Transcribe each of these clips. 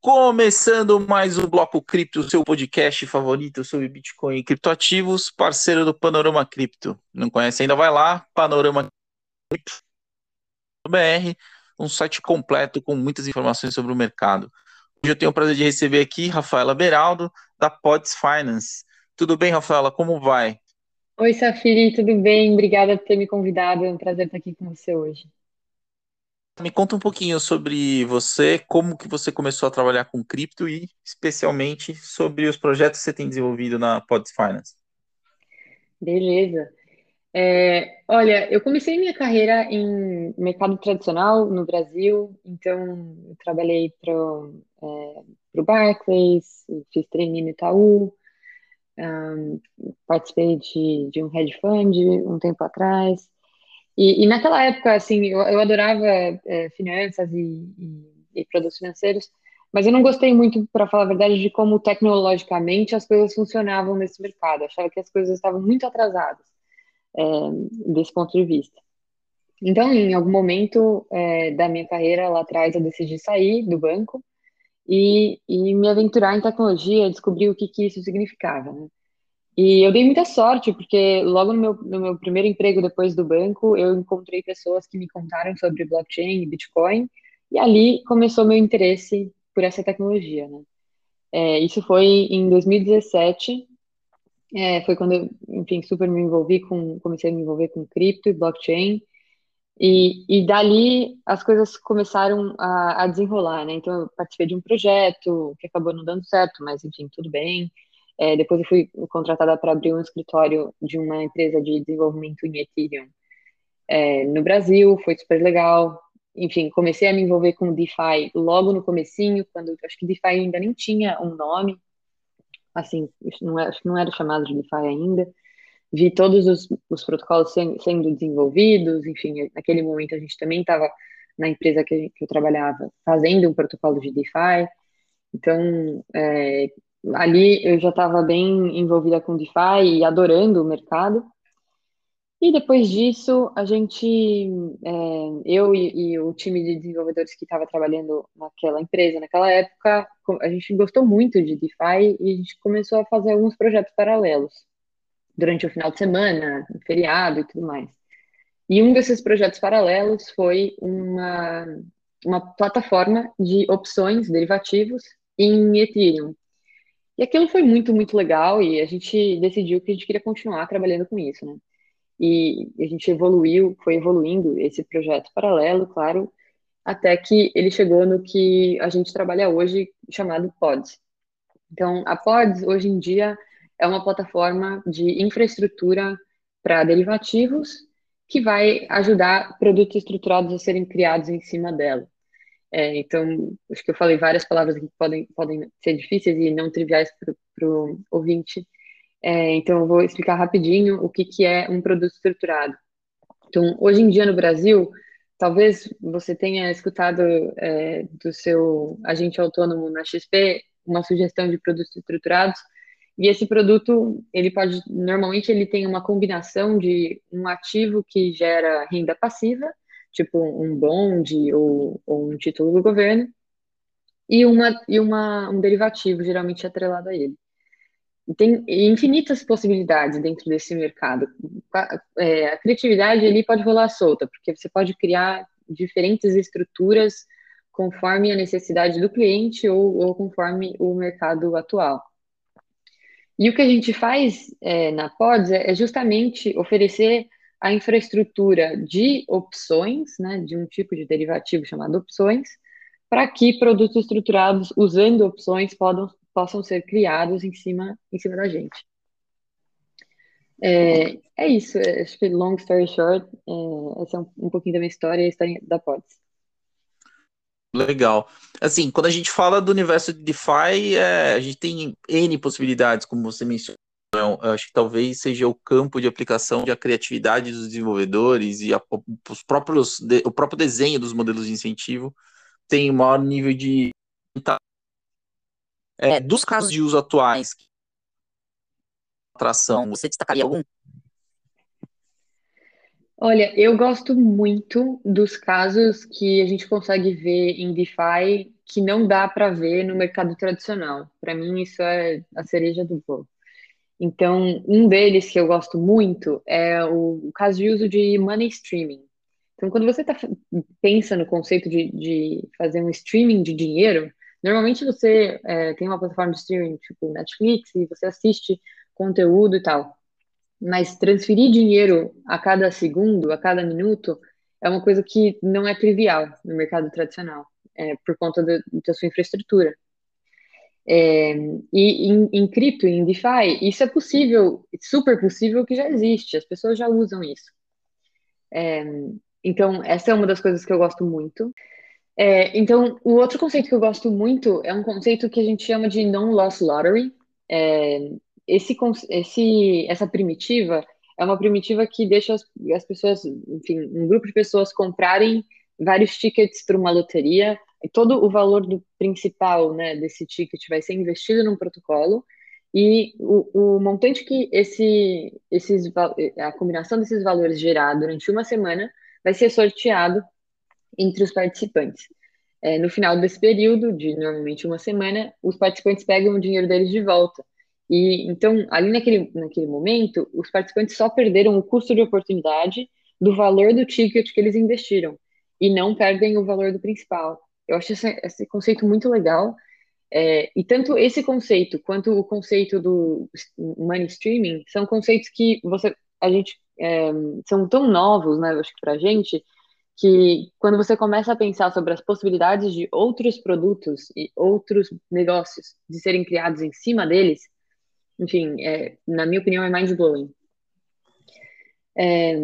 Começando mais um Bloco Cripto, seu podcast favorito sobre Bitcoin e criptoativos, parceiro do Panorama Cripto. Não conhece ainda? Vai lá, panorama BR, um site completo com muitas informações sobre o mercado. Hoje eu tenho o prazer de receber aqui Rafaela Beraldo, da Pods Finance. Tudo bem, Rafaela? Como vai? Oi, Safiri, tudo bem? Obrigada por ter me convidado. É um prazer estar aqui com você hoje. Me conta um pouquinho sobre você, como que você começou a trabalhar com cripto e especialmente sobre os projetos que você tem desenvolvido na Pods Finance. Beleza. É, olha, eu comecei minha carreira em mercado tradicional no Brasil, então trabalhei para é, o Barclays, fiz treino no Itaú, um, participei de, de um hedge fund um tempo atrás, e, e naquela época, assim, eu, eu adorava é, finanças e, e, e, produtos financeiros, mas eu não gostei muito, para falar a verdade, de como tecnologicamente as coisas funcionavam nesse mercado. Eu achava que as coisas estavam muito atrasadas é, desse ponto de vista. Então, em algum momento é, da minha carreira lá atrás, eu decidi sair do banco e, e me aventurar em tecnologia, descobrir o que, que isso significava. Né? E eu dei muita sorte, porque logo no meu, no meu primeiro emprego depois do banco, eu encontrei pessoas que me contaram sobre blockchain e Bitcoin, e ali começou meu interesse por essa tecnologia, né? É, isso foi em 2017, é, foi quando eu, enfim, super me envolvi com, comecei a me envolver com cripto e blockchain, e, e dali as coisas começaram a, a desenrolar, né? Então eu participei de um projeto que acabou não dando certo, mas enfim, tudo bem. É, depois eu fui contratada para abrir um escritório de uma empresa de desenvolvimento em Ethereum é, no Brasil, foi super legal. Enfim, comecei a me envolver com DeFi logo no comecinho, quando acho que DeFi ainda nem tinha um nome, assim, não era, acho que não era chamado de DeFi ainda. Vi todos os, os protocolos sendo, sendo desenvolvidos, enfim, naquele momento a gente também estava na empresa que, que eu trabalhava fazendo um protocolo de DeFi. Então, é, ali eu já estava bem envolvida com DeFi e adorando o mercado. E depois disso, a gente, é, eu e, e, o time de desenvolvedores que estava trabalhando naquela empresa naquela época, a gente gostou muito de DeFi e a gente começou a fazer alguns projetos paralelos durante o final de semana, feriado e tudo mais. E um desses projetos paralelos foi uma, uma plataforma de opções derivativos em Ethereum. E aquilo foi muito, muito legal e a gente decidiu que a gente queria continuar trabalhando com isso, né? E a gente evoluiu, foi evoluindo esse projeto paralelo, claro, até que ele chegou no que a gente trabalha hoje, chamado Pods. Então, a Pods, hoje em dia, é uma plataforma de infraestrutura para derivativos que vai ajudar produtos estruturados a serem criados em cima dela. É, então, acho que eu falei várias palavras que podem, podem ser difíceis e não triviais para o ouvinte. É, então, eu vou explicar rapidinho o que, que é um produto estruturado. Então, hoje em dia no Brasil, talvez você tenha escutado é, do seu agente autônomo na XP uma sugestão de produtos estruturados, e esse produto, ele pode, normalmente ele tem uma combinação de um ativo que gera renda passiva tipo um bonde ou, ou um título do governo, e, uma, e uma, um derivativo geralmente atrelado a ele. Tem infinitas possibilidades dentro desse mercado. É, a criatividade ali pode rolar solta, porque você pode criar diferentes estruturas conforme a necessidade do cliente ou, ou conforme o mercado atual. E o que a gente faz é, na Pods é, é justamente oferecer a infraestrutura de opções, né, de um tipo de derivativo chamado opções, para que produtos estruturados usando opções podam, possam ser criados em cima, em cima da gente. É, é isso, é, acho que long story short, é, essa é um, um pouquinho da minha história e a história da Pods. Legal. Assim, quando a gente fala do universo de DeFi, é, a gente tem N possibilidades, como você mencionou eu acho que talvez seja o campo de aplicação da criatividade dos desenvolvedores e a, os próprios, o próprio desenho dos modelos de incentivo tem um maior nível de. É, dos casos de uso atuais, atração, você destacaria algum? Olha, eu gosto muito dos casos que a gente consegue ver em DeFi que não dá para ver no mercado tradicional. Para mim, isso é a cereja do bolo. Então, um deles que eu gosto muito é o, o caso de uso de money streaming. Então, quando você tá, pensa no conceito de, de fazer um streaming de dinheiro, normalmente você é, tem uma plataforma de streaming tipo Netflix e você assiste conteúdo e tal. Mas transferir dinheiro a cada segundo, a cada minuto, é uma coisa que não é trivial no mercado tradicional, é, por conta da sua infraestrutura. É, e em, em cripto, em DeFi, isso é possível, super possível que já existe, as pessoas já usam isso. É, então, essa é uma das coisas que eu gosto muito. É, então, o outro conceito que eu gosto muito é um conceito que a gente chama de non-loss lottery. É, esse, esse, essa primitiva é uma primitiva que deixa as, as pessoas, enfim, um grupo de pessoas comprarem vários tickets para uma loteria todo o valor do principal né, desse ticket vai ser investido num protocolo e o, o montante que esse, esses, a combinação desses valores gerar durante uma semana vai ser sorteado entre os participantes. É, no final desse período, de normalmente uma semana, os participantes pegam o dinheiro deles de volta. E então, ali naquele, naquele momento, os participantes só perderam o custo de oportunidade do valor do ticket que eles investiram e não perdem o valor do principal. Eu acho esse, esse conceito muito legal. É, e tanto esse conceito quanto o conceito do money streaming são conceitos que você, a gente, é, são tão novos, né, acho que para a gente, que quando você começa a pensar sobre as possibilidades de outros produtos e outros negócios de serem criados em cima deles, enfim, é, na minha opinião, é mind-blowing. É,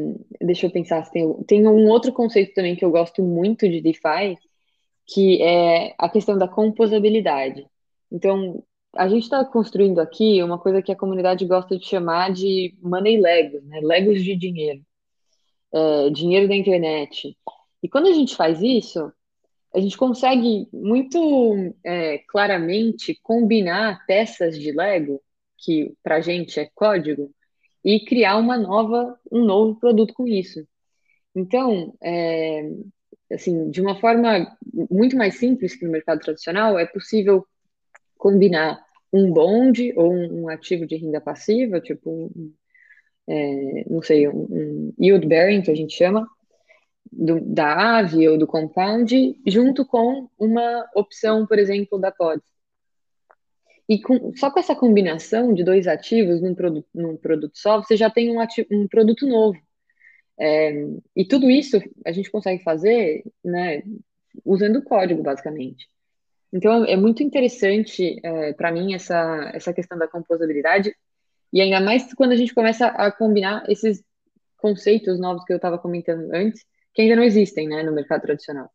deixa eu pensar se tem, tem um outro conceito também que eu gosto muito de DeFi, que é a questão da composabilidade. Então, a gente está construindo aqui uma coisa que a comunidade gosta de chamar de money legos, né? Legos de dinheiro, é, dinheiro da internet. E quando a gente faz isso, a gente consegue muito é, claramente combinar peças de Lego, que para a gente é código, e criar uma nova, um novo produto com isso. Então, é, assim, de uma forma muito mais simples que no mercado tradicional, é possível combinar um bond ou um, um ativo de renda passiva, tipo, um, é, não sei, um, um, yield bearing, que a gente chama, do, da AVE ou do compound, junto com uma opção, por exemplo, da POD. E com, só com essa combinação de dois ativos num produto, num produto só, você já tem um, ativo, um produto novo. É, e tudo isso a gente consegue fazer né, usando código, basicamente. Então, é muito interessante é, para mim essa, essa questão da composabilidade, e ainda mais quando a gente começa a combinar esses conceitos novos que eu estava comentando antes, que ainda não existem né, no mercado tradicional.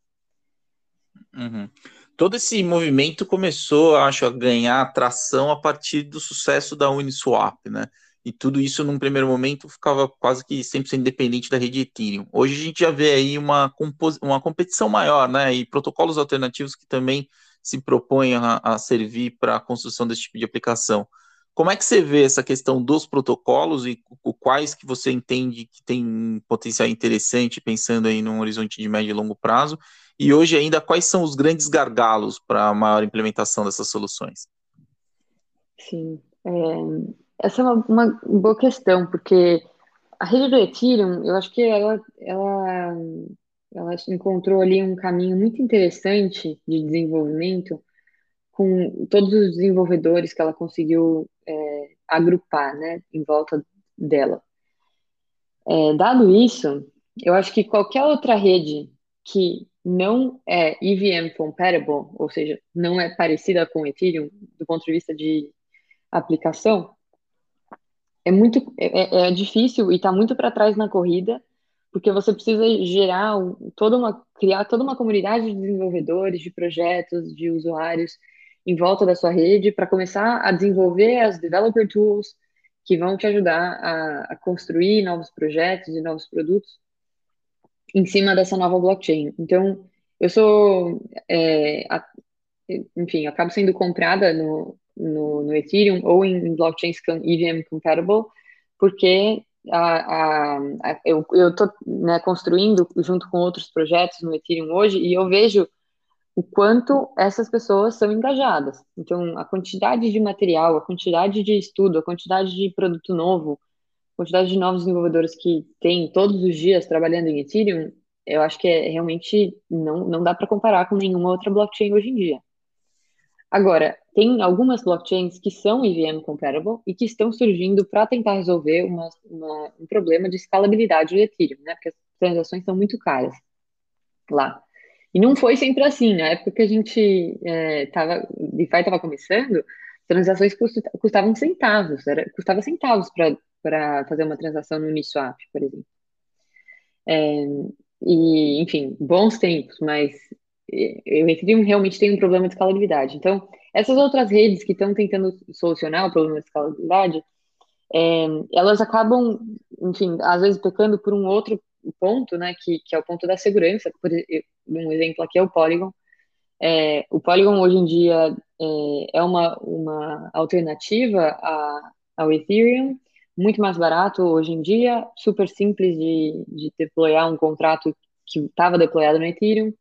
Uhum. Todo esse movimento começou, acho, a ganhar atração a partir do sucesso da Uniswap, né? e tudo isso num primeiro momento ficava quase que 100% independente da rede Ethereum. Hoje a gente já vê aí uma, uma competição maior, né, e protocolos alternativos que também se propõem a, a servir para a construção desse tipo de aplicação. Como é que você vê essa questão dos protocolos e quais que você entende que tem potencial interessante, pensando aí num horizonte de médio e longo prazo? E hoje ainda, quais são os grandes gargalos para a maior implementação dessas soluções? Sim, é, essa é uma, uma boa questão, porque a rede do Ethereum, eu acho que ela, ela, ela encontrou ali um caminho muito interessante de desenvolvimento com todos os desenvolvedores que ela conseguiu é, agrupar né, em volta dela. É, dado isso, eu acho que qualquer outra rede que não é EVM compatible, ou seja, não é parecida com Ethereum do ponto de vista de aplicação, é muito é, é difícil e está muito para trás na corrida, porque você precisa gerar toda uma criar toda uma comunidade de desenvolvedores, de projetos, de usuários em volta da sua rede para começar a desenvolver as developer tools que vão te ajudar a, a construir novos projetos e novos produtos em cima dessa nova blockchain. Então, eu sou, é, a, enfim, acabo sendo comprada no, no, no Ethereum ou em blockchains EVM compatible, porque a, a, a eu estou né, construindo junto com outros projetos no Ethereum hoje e eu vejo o quanto essas pessoas são engajadas. Então, a quantidade de material, a quantidade de estudo, a quantidade de produto novo, quantidade de novos desenvolvedores que tem todos os dias trabalhando em Ethereum, eu acho que é realmente não, não dá para comparar com nenhuma outra blockchain hoje em dia. Agora, tem algumas blockchains que são EVM compatible e que estão surgindo para tentar resolver uma, uma, um problema de escalabilidade do Ethereum, né? Porque as transações são muito caras lá. E não foi sempre assim. Na época que a gente é, tava, DeFi estava começando, transações custavam centavos, era, custava centavos para fazer uma transação no Uniswap, por exemplo. É, e, enfim, bons tempos, mas o Ethereum realmente tem um problema de escalabilidade. Então, essas outras redes que estão tentando solucionar o problema de escalabilidade, é, elas acabam, enfim, às vezes pecando por um outro ponto, né, que, que é o ponto da segurança. Por, um exemplo aqui é o Polygon. É, o Polygon hoje em dia é, é uma, uma alternativa a, ao Ethereum, muito mais barato hoje em dia, super simples de, de deployar um contrato que estava deployado no Ethereum.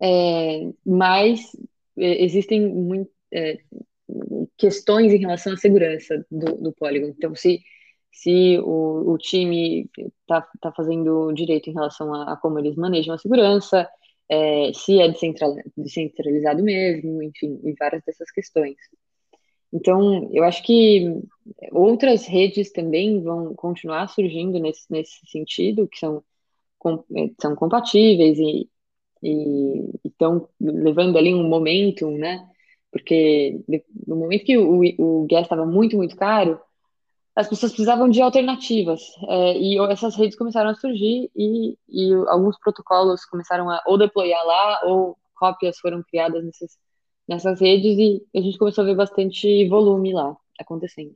É, mas é, existem muito, é, questões em relação à segurança do, do Polygon. Então, se se o, o time está tá fazendo direito em relação a, a, como eles manejam a segurança, é, se é descentralizado mesmo, enfim, e várias dessas questões. Então, eu acho que outras redes também vão continuar surgindo nesse, nesse sentido, que são, com, é, são compatíveis e, e estão levando ali um momentum, né? Porque no momento que o, o gas estava muito, muito caro, as pessoas precisavam de alternativas é, e essas redes começaram a surgir e, e, alguns protocolos começaram a ou deployar lá ou cópias foram criadas nesses, nessas redes e a gente começou a ver bastante volume lá acontecendo.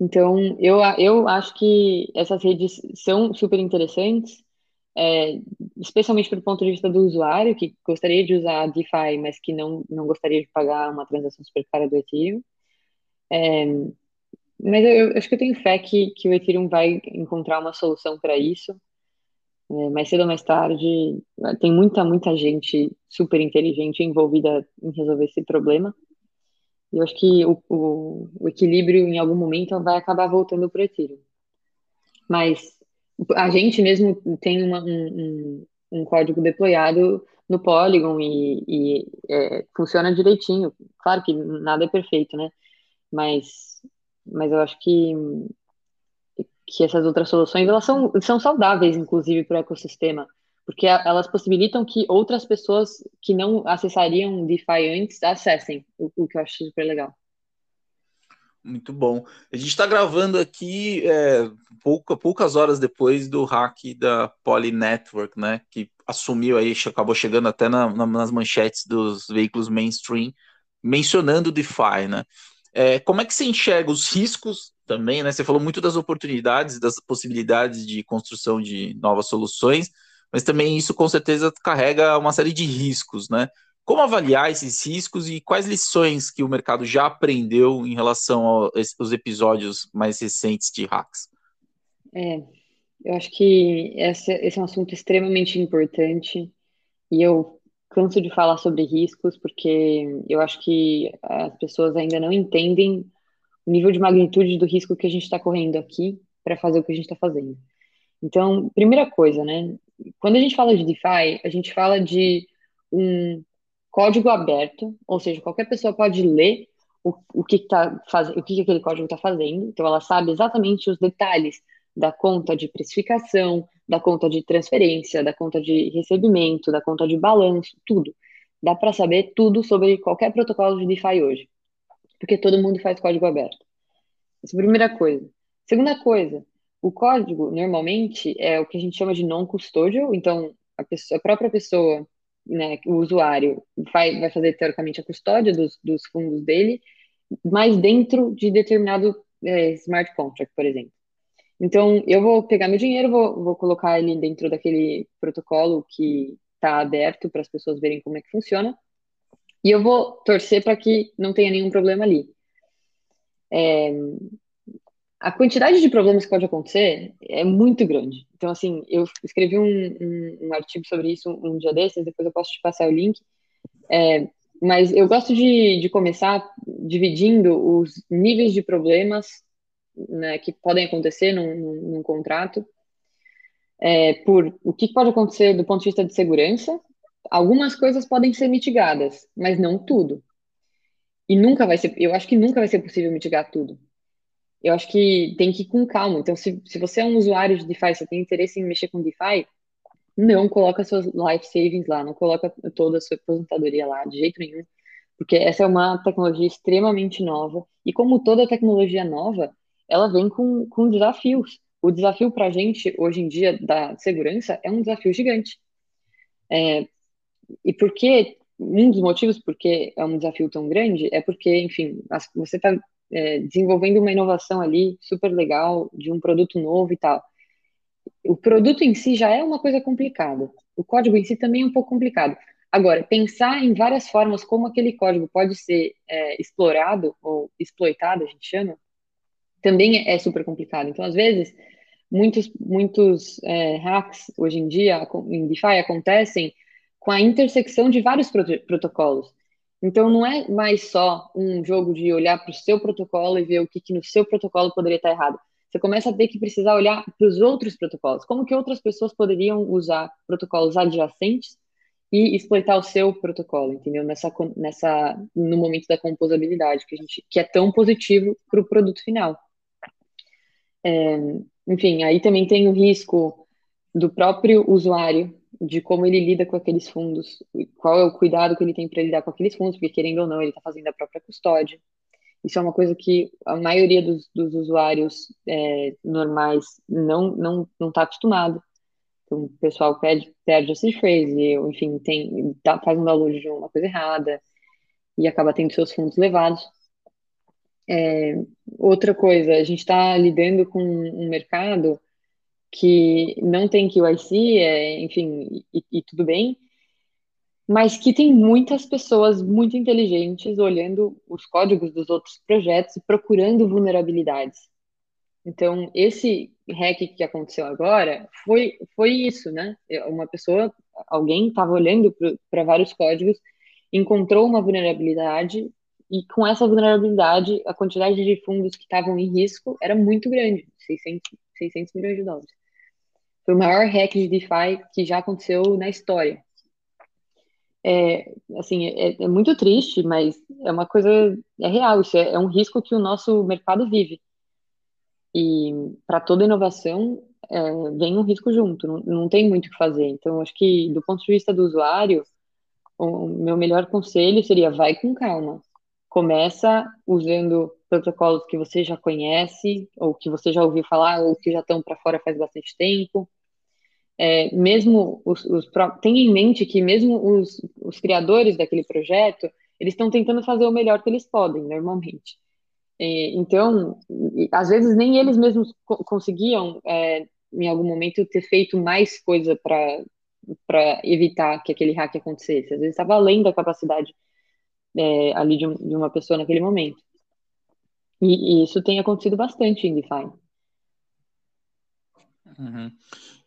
Então, eu, eu acho que essas redes são super interessantes, é, especialmente do ponto de vista do usuário, que gostaria de usar a DeFi, mas que não, não gostaria de pagar uma transação super cara do Ethereum. É, mas eu, eu, acho que eu tenho fé que, que o Ethereum vai encontrar uma solução para isso. É, mais cedo ou mais tarde, tem muita, muita gente super inteligente envolvida em resolver esse problema. E eu acho que o, o, o equilíbrio, em algum momento, vai acabar voltando para o Ethereum. Mas a gente mesmo tem uma, um, um, um, código deployado no Polygon e, e é, funciona direitinho. Claro que nada é perfeito, né? Mas mas eu acho que que essas outras soluções elas são, são saudáveis, inclusive, para o ecossistema, porque elas possibilitam que outras pessoas que não acessariam DeFi antes acessem, o, o que eu acho super legal. Muito bom. A gente está gravando aqui é, pouca, poucas horas depois do hack da Poly Network, né? Que assumiu aí, acabou chegando até na, na, nas manchetes dos veículos mainstream, mencionando DeFi, né? É, como é que você enxerga os riscos também, né? Você falou muito das oportunidades, das possibilidades de construção de novas soluções, mas também isso com certeza carrega uma série de riscos, né? Como avaliar esses riscos e quais lições que o mercado já aprendeu em relação aos episódios mais recentes de hacks? É, eu acho que esse, esse é um assunto extremamente importante e eu canso de falar sobre riscos, porque eu acho que as pessoas ainda não entendem o nível de magnitude do risco que a gente está correndo aqui para fazer o que a gente está fazendo. Então, primeira coisa, né? Quando a gente fala de DeFi, a gente fala de um código aberto, ou seja, qualquer pessoa pode ler o, o que tá faz, o que aquele código está fazendo. Então, ela sabe exatamente os detalhes da conta de precificação, da conta de transferência, da conta de recebimento, da conta de balanço, tudo. Dá para saber tudo sobre qualquer protocolo de DeFi hoje, porque todo mundo faz código aberto. Essa é a primeira coisa. Segunda coisa, o código normalmente é o que a gente chama de non-custodial, então a, pessoa, a, própria pessoa, né, o usuário, vai, vai fazer teoricamente a custódia dos, dos fundos dele, mas dentro de determinado é, smart contract, por exemplo. Então, eu vou pegar meu dinheiro, vou, vou colocar ele dentro daquele protocolo que está aberto para as pessoas verem como é que funciona, e eu vou torcer para que não tenha nenhum problema ali. É, a quantidade de problemas que pode acontecer é muito grande. Então, assim, eu escrevi um, um, um artigo sobre isso um, dia desses, depois eu posso te passar o link. É, mas eu gosto de, de começar dividindo os níveis de problemas né, que podem acontecer num, num, num contrato é, por o que pode acontecer do ponto de vista de segurança. Algumas coisas podem ser mitigadas, mas não tudo. E nunca vai ser, eu acho que nunca vai ser possível mitigar tudo. Eu acho que tem que ir com calma. Então, se, se você é um usuário de DeFi, você tem interesse em mexer com DeFi, não coloca suas life savings lá, não coloca toda a sua aposentadoria lá, de jeito nenhum, porque essa é uma tecnologia extremamente nova, e como toda tecnologia nova, ela vem com, com desafios. O desafio para a gente, hoje em dia, da segurança, é um desafio gigante. É, e por que, um dos motivos porque é um desafio tão grande, é porque, enfim, você está é, desenvolvendo uma inovação ali super legal, de um produto novo e tal o produto em si já é uma coisa complicada. O código em si também é um pouco complicado. Agora, pensar em várias formas como aquele código pode ser é, explorado ou exploitado, a gente chama, também é super complicado. Então, às vezes, muitos, muitos é, hacks hoje em dia em DeFi acontecem com a intersecção de vários protocolos. Então, não é mais só um jogo de olhar para o seu protocolo e ver o que, que no seu protocolo poderia estar errado você começa a ter que precisar olhar para os outros protocolos. Como que outras pessoas poderiam usar protocolos adjacentes e exploitar o seu protocolo, entendeu? Nessa, nessa, no momento da composabilidade, que, a gente, que é tão positivo para o produto final. É, enfim, aí também tem o risco do próprio usuário, de como ele lida com aqueles fundos, qual é o cuidado que ele tem para lidar com aqueles fundos, porque querendo ou não, ele está fazendo a própria custódia. Isso é uma coisa que a maioria dos, dos usuários é, normais não não não está acostumado. Então, o pessoal perde, perde a seed phrase, enfim, tem, tá, faz um download de uma coisa errada e acaba tendo seus fundos levados. É, outra coisa, a gente está lidando com um mercado que não tem QIC, é, enfim, e, e tudo bem, mas que tem muitas pessoas muito inteligentes olhando os códigos dos outros projetos e procurando vulnerabilidades. Então, esse hack que aconteceu agora foi, foi isso, né? Uma pessoa, alguém estava olhando para vários códigos, encontrou uma vulnerabilidade e com essa vulnerabilidade, a quantidade de fundos que estavam em risco era muito grande, 600, 600 milhões de dólares. Foi o maior hack de DeFi que já aconteceu na história é, assim, é, é, muito triste, mas é uma coisa, é real, isso é, é um risco que o nosso mercado vive. E para toda inovação, é, vem um risco junto, não, não tem muito o que fazer. Então, acho que do ponto de vista do usuário, o meu melhor conselho seria vai com calma. Começa usando protocolos que você já conhece, ou que você já ouviu falar, ou que já estão para fora faz bastante tempo é, mesmo os, os tenha em mente que mesmo os, os criadores daquele projeto eles estão tentando fazer o melhor que eles podem normalmente. Então às vezes nem eles mesmos co conseguiam é, em algum momento ter feito mais coisa para para evitar que aquele hack acontecesse. Às vezes estava além da capacidade é, ali de, um, de, uma pessoa naquele momento. E, e, isso tem acontecido bastante em DeFi uhum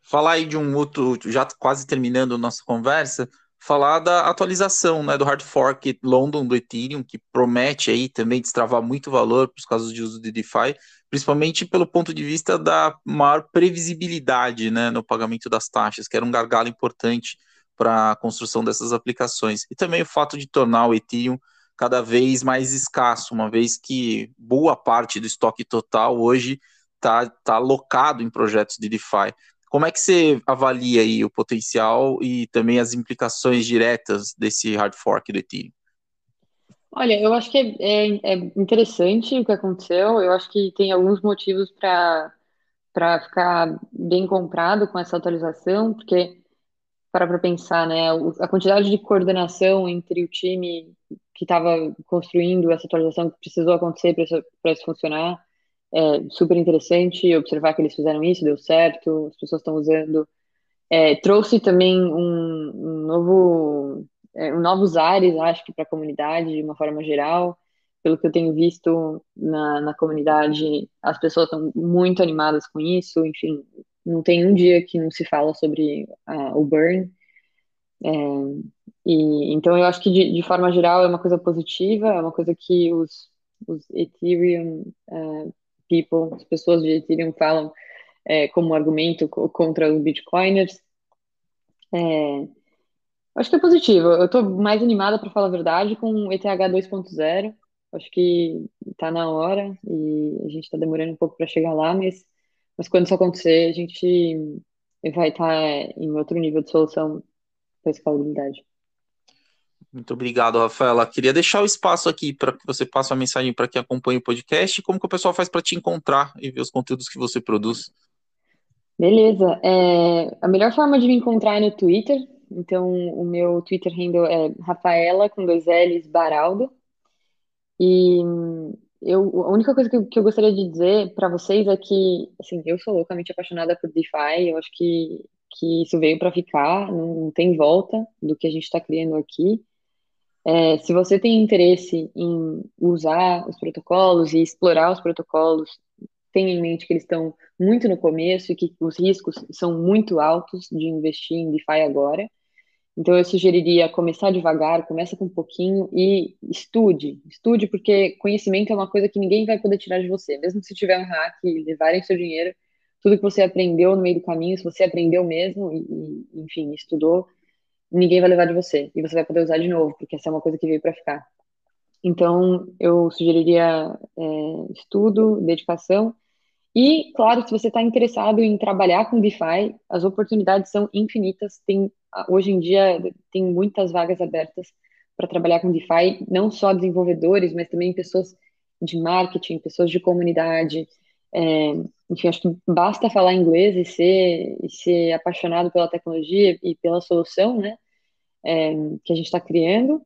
falar aí de um outro, já quase terminando a nossa conversa, falar da atualização né, do hard fork London do Ethereum, que promete aí também destravar muito valor para os casos de uso de DeFi, principalmente pelo ponto de vista da maior previsibilidade né, no pagamento das taxas, que era um gargalo importante para a construção dessas aplicações. E também o fato de tornar o Ethereum cada vez mais escasso, uma vez que boa parte do estoque total hoje está tá alocado em projetos de DeFi. Como é que você avalia aí o potencial e também as implicações diretas desse hard fork do Ethereum? Olha, eu acho que é, é, é interessante o que aconteceu. Eu acho que tem alguns motivos para para ficar bem comprado com essa atualização, porque para para pensar, né, a quantidade de coordenação entre o time que estava construindo essa atualização que precisou acontecer para isso, isso funcionar é super interessante observar que eles fizeram isso, deu certo, as pessoas estão usando. É, trouxe também um, um novo, é, um novos ares, acho que para a comunidade de uma forma geral. pelo que eu tenho visto na, na comunidade, as pessoas estão muito animadas com isso, enfim, não tem um dia que não se fala sobre o burn. É, e, então, eu acho que, de, de, forma geral, é uma coisa positiva, é uma coisa que os, os Ethereum uh, people, as pessoas de Ethereum falam é, como argumento contra os Bitcoiners. É, acho que é positivo. Eu estou mais animada, para falar a verdade, com o ETH 2.0. Acho que está na hora e a gente está demorando um pouco para chegar lá, mas, mas quando isso acontecer, a gente vai estar tá em outro nível de solução para escalabilidade. Muito obrigado, Rafaela. Queria deixar o espaço aqui para que você passe uma mensagem para quem acompanha o podcast. Como que o pessoal faz para te encontrar e ver os conteúdos que você produz? Beleza. É, a melhor forma de me encontrar é no Twitter. Então, o meu Twitter handle é Rafaela com dois L's Baraldo. E eu, a única coisa que, que eu gostaria de dizer para vocês é que, assim, eu sou loucamente apaixonada por DeFi. Eu acho que, que isso veio para ficar, não, não, tem volta do que a gente está criando aqui. É, se você tem interesse em usar os protocolos e explorar os protocolos, tenha em mente que eles estão muito no começo e que os riscos são muito altos de investir em DeFi agora. Então, eu sugeriria começar devagar, começa com um pouquinho e estude. Estude, porque conhecimento é uma coisa que ninguém vai poder tirar de você. Mesmo se tiver um hack e levarem seu dinheiro, tudo que você aprendeu no meio do caminho, se você aprendeu mesmo e, e enfim, estudou, ninguém vai levar de você. E você vai poder usar de novo, porque essa é uma coisa que veio para ficar. Então, eu sugeriria é, estudo, dedicação e, claro, se você está interessado em trabalhar com DeFi, as oportunidades são infinitas. Tem, hoje em dia, tem muitas vagas abertas para trabalhar com DeFi, não só desenvolvedores, mas também pessoas de marketing, pessoas de comunidade. É, enfim, acho que basta falar inglês e ser, e ser apaixonado pela tecnologia e pela solução né, é, que a gente está criando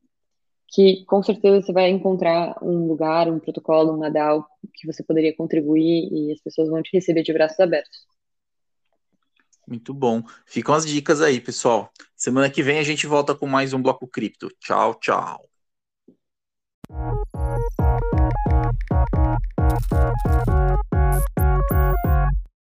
que com certeza você vai encontrar um lugar, um protocolo, uma DAO que você poderia contribuir e as pessoas vão te receber de braços abertos. Muito bom. Ficam as dicas aí, pessoal. Semana que vem a gente volta com mais um Bloco Cripto. Tchau, tchau.